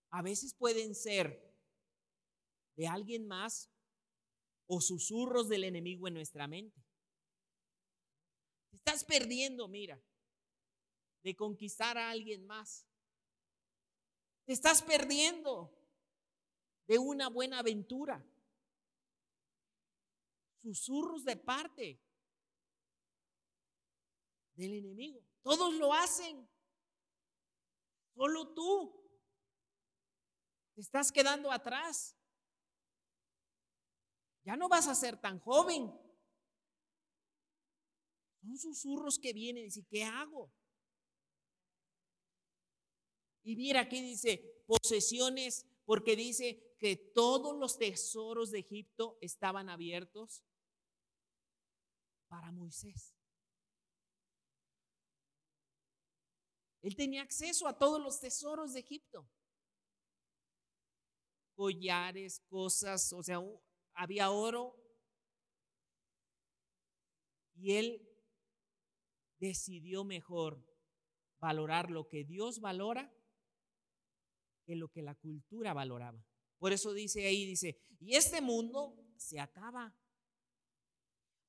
A veces pueden ser de alguien más o susurros del enemigo en nuestra mente. Estás perdiendo, mira, de conquistar a alguien más. Te estás perdiendo de una buena aventura. Susurros de parte del enemigo. Todos lo hacen. Solo tú. Te estás quedando atrás. Ya no vas a ser tan joven. Son susurros que vienen y dicen, ¿qué hago? Y mira aquí dice posesiones, porque dice que todos los tesoros de Egipto estaban abiertos para Moisés. Él tenía acceso a todos los tesoros de Egipto. Collares, cosas, o sea, había oro. Y él decidió mejor valorar lo que Dios valora que lo que la cultura valoraba. Por eso dice ahí, dice, y este mundo se acaba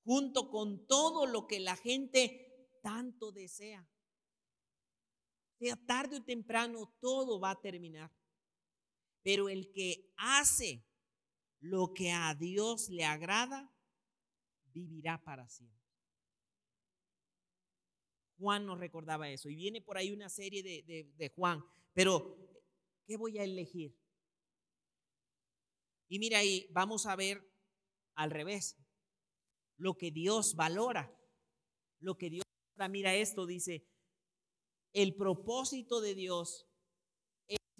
junto con todo lo que la gente tanto desea. Sea tarde o temprano, todo va a terminar. Pero el que hace lo que a Dios le agrada, vivirá para siempre. Juan nos recordaba eso. Y viene por ahí una serie de, de Juan. Pero ¿Qué voy a elegir? Y mira ahí, vamos a ver al revés. Lo que Dios valora. Lo que Dios valora. Mira esto, dice, el propósito de Dios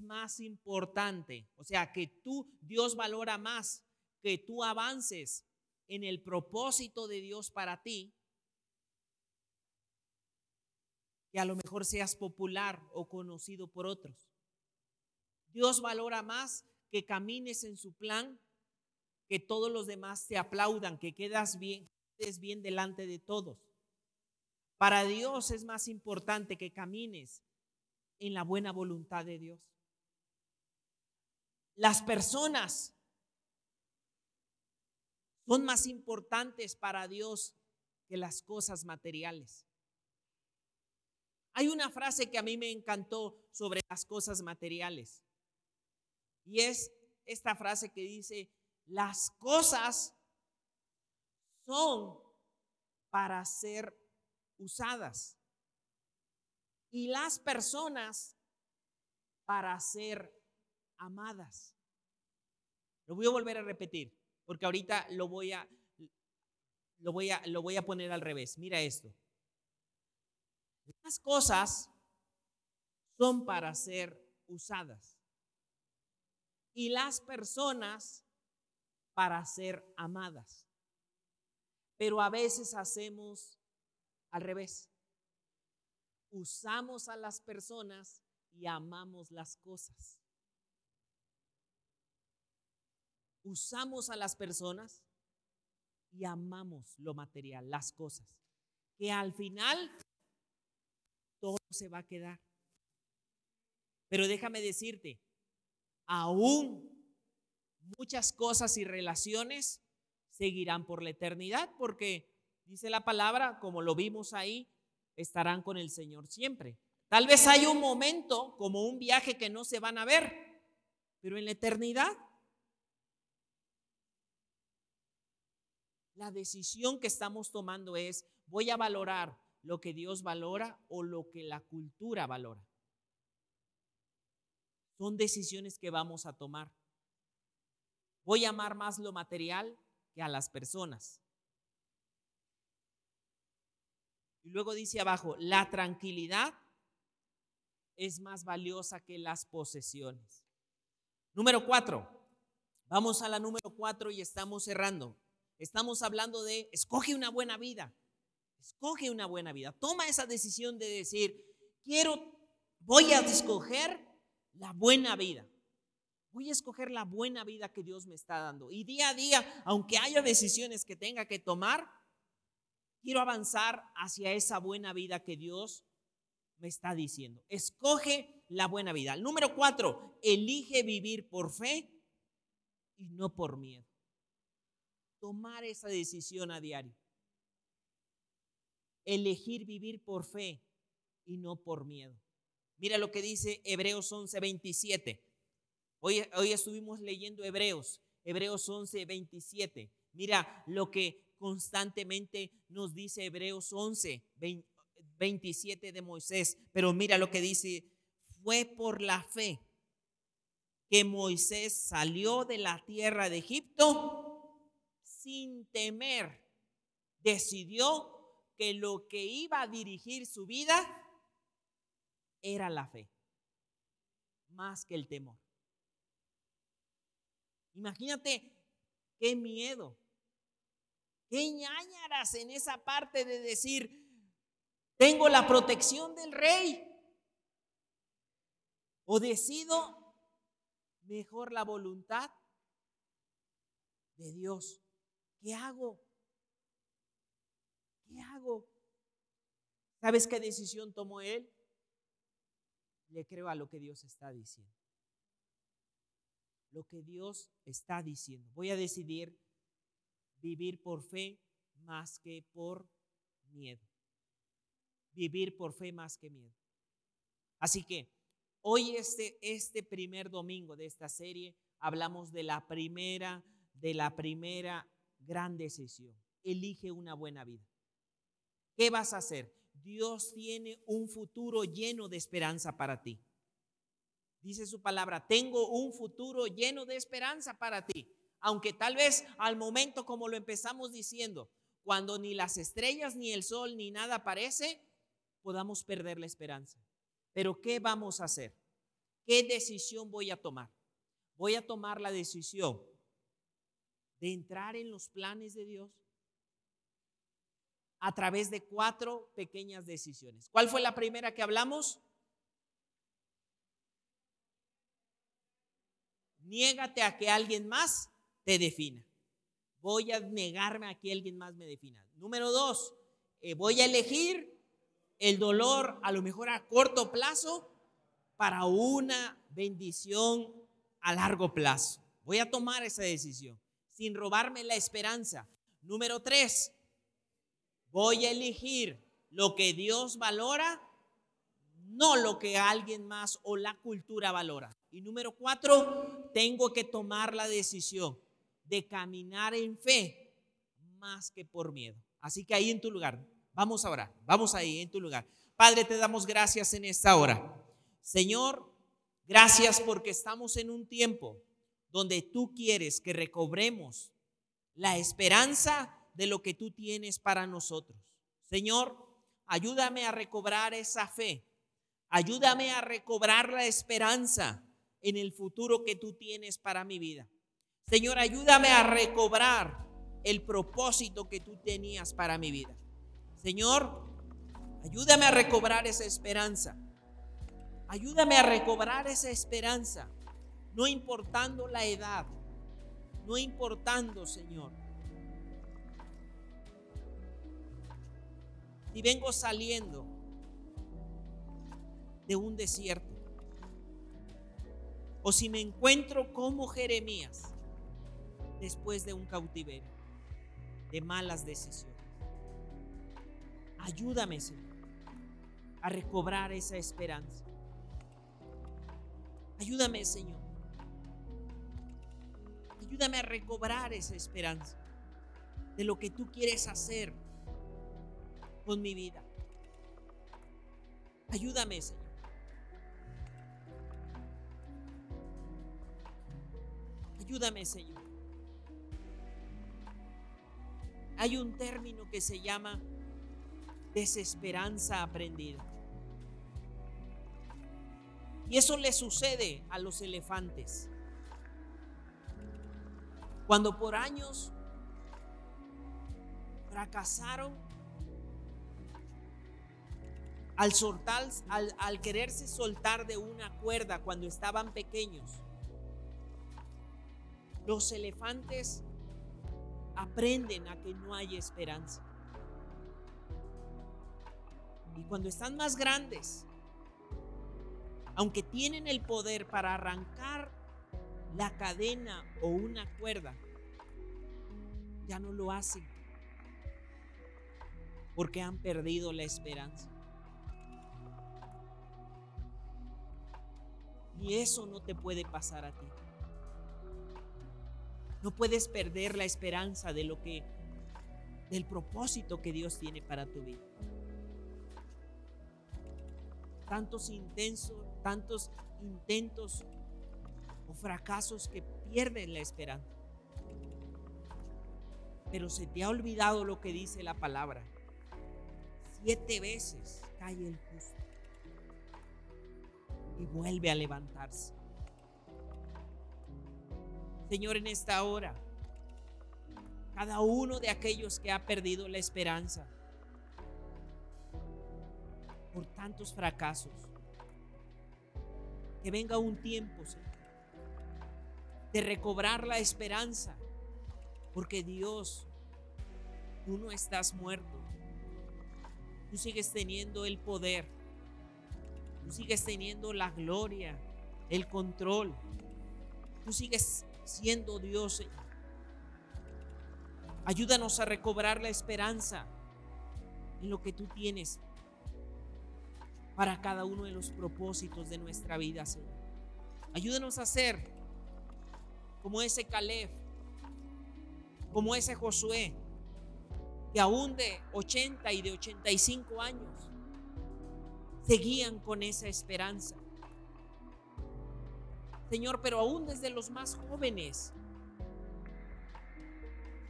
más importante. O sea, que tú, Dios valora más que tú avances en el propósito de Dios para ti, que a lo mejor seas popular o conocido por otros. Dios valora más que camines en su plan, que todos los demás te aplaudan, que quedas bien, es bien delante de todos. Para Dios es más importante que camines en la buena voluntad de Dios. Las personas son más importantes para Dios que las cosas materiales. Hay una frase que a mí me encantó sobre las cosas materiales. Y es esta frase que dice, las cosas son para ser usadas y las personas para ser amadas. Lo voy a volver a repetir, porque ahorita lo voy a lo voy a lo voy a poner al revés. Mira esto. Las cosas son para ser usadas y las personas para ser amadas. Pero a veces hacemos al revés. Usamos a las personas y amamos las cosas. Usamos a las personas y amamos lo material, las cosas. Que al final todo se va a quedar. Pero déjame decirte, aún muchas cosas y relaciones seguirán por la eternidad, porque dice la palabra, como lo vimos ahí, estarán con el Señor siempre. Tal vez hay un momento, como un viaje que no se van a ver, pero en la eternidad, la decisión que estamos tomando es, voy a valorar lo que Dios valora o lo que la cultura valora. Son decisiones que vamos a tomar. Voy a amar más lo material que a las personas. Y luego dice abajo, la tranquilidad es más valiosa que las posesiones. Número cuatro. Vamos a la número cuatro y estamos cerrando. Estamos hablando de escoge una buena vida. Escoge una buena vida. Toma esa decisión de decir, quiero, voy a escoger la buena vida. Voy a escoger la buena vida que Dios me está dando. Y día a día, aunque haya decisiones que tenga que tomar, quiero avanzar hacia esa buena vida que Dios me está diciendo. Escoge la buena vida. Número cuatro, elige vivir por fe y no por miedo. Tomar esa decisión a diario. Elegir vivir por fe y no por miedo. Mira lo que dice Hebreos 11, 27. Hoy, hoy estuvimos leyendo Hebreos, Hebreos 11, 27. Mira lo que constantemente nos dice Hebreos 11, 27 de Moisés. Pero mira lo que dice, fue por la fe que Moisés salió de la tierra de Egipto sin temer. Decidió que lo que iba a dirigir su vida era la fe, más que el temor. Imagínate qué miedo, qué ñañaras en esa parte de decir, tengo la protección del rey. O decido mejor la voluntad de Dios. ¿Qué hago? ¿Qué hago? ¿Sabes qué decisión tomó él? le creo a lo que Dios está diciendo. Lo que Dios está diciendo. Voy a decidir vivir por fe más que por miedo. Vivir por fe más que miedo. Así que hoy este, este primer domingo de esta serie hablamos de la primera, de la primera gran decisión. Elige una buena vida. ¿Qué vas a hacer? Dios tiene un futuro lleno de esperanza para ti. Dice su palabra, tengo un futuro lleno de esperanza para ti. Aunque tal vez al momento, como lo empezamos diciendo, cuando ni las estrellas, ni el sol, ni nada aparece, podamos perder la esperanza. Pero ¿qué vamos a hacer? ¿Qué decisión voy a tomar? Voy a tomar la decisión de entrar en los planes de Dios a través de cuatro pequeñas decisiones. ¿Cuál fue la primera que hablamos? Niégate a que alguien más te defina. voy a negarme a que alguien más me defina. Número dos, eh, voy a elegir el dolor a lo mejor a corto plazo para una bendición a largo plazo. Voy a tomar esa decisión sin robarme la esperanza. Número tres, voy a elegir lo que Dios valora, no lo que alguien más o la cultura valora. Y número cuatro, tengo que tomar la decisión de caminar en fe más que por miedo. Así que ahí en tu lugar, vamos a orar, vamos ahí en tu lugar. Padre, te damos gracias en esta hora. Señor, gracias porque estamos en un tiempo donde tú quieres que recobremos la esperanza de lo que tú tienes para nosotros. Señor, ayúdame a recobrar esa fe. Ayúdame a recobrar la esperanza en el futuro que tú tienes para mi vida. Señor, ayúdame a recobrar el propósito que tú tenías para mi vida. Señor, ayúdame a recobrar esa esperanza. Ayúdame a recobrar esa esperanza no importando la edad, no importando, Señor. Si vengo saliendo de un desierto, o si me encuentro como Jeremías después de un cautiverio, de malas decisiones. Ayúdame, Señor, a recobrar esa esperanza. Ayúdame, Señor, Ayúdame a recobrar esa esperanza de lo que tú quieres hacer con mi vida. Ayúdame, Señor. Ayúdame, Señor. Hay un término que se llama desesperanza aprendida. Y eso le sucede a los elefantes. Cuando por años fracasaron al soltar, al, al, quererse soltar de una cuerda cuando estaban pequeños, los elefantes aprenden a que no hay esperanza. Y cuando están más grandes, aunque tienen el poder para arrancar la cadena o una cuerda, ya no lo hacen porque han perdido la esperanza. Y eso no te puede pasar a ti. No puedes perder la esperanza de lo que del propósito que Dios tiene para tu vida. Tantos intensos, tantos intentos o fracasos que pierden la esperanza. Pero se te ha olvidado lo que dice la palabra. Siete veces cae el justo y vuelve a levantarse. Señor, en esta hora, cada uno de aquellos que ha perdido la esperanza por tantos fracasos, que venga un tiempo, Señor, de recobrar la esperanza, porque Dios, tú no estás muerto, tú sigues teniendo el poder, tú sigues teniendo la gloria, el control, tú sigues siendo Dios, Ayúdanos a recobrar la esperanza en lo que tú tienes para cada uno de los propósitos de nuestra vida, Señor. Ayúdanos a hacer como ese Caleb, como ese Josué, que aún de 80 y de 85 años seguían con esa esperanza. Señor, pero aún desde los más jóvenes,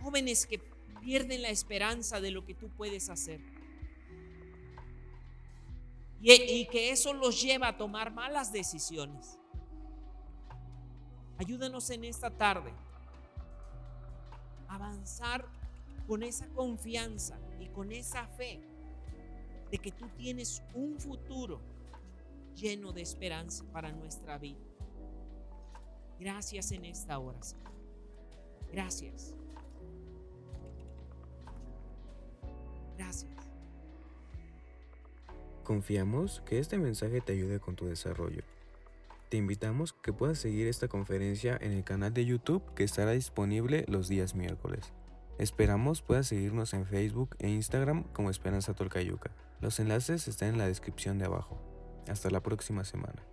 jóvenes que pierden la esperanza de lo que tú puedes hacer. Y, y que eso los lleva a tomar malas decisiones. Ayúdanos en esta tarde a avanzar con esa confianza y con esa fe de que tú tienes un futuro lleno de esperanza para nuestra vida. Gracias en esta hora, Señor. Gracias. Gracias. Confiamos que este mensaje te ayude con tu desarrollo. Te invitamos que puedas seguir esta conferencia en el canal de YouTube que estará disponible los días miércoles. Esperamos puedas seguirnos en Facebook e Instagram como Esperanza Tolcayuca. Los enlaces están en la descripción de abajo. Hasta la próxima semana.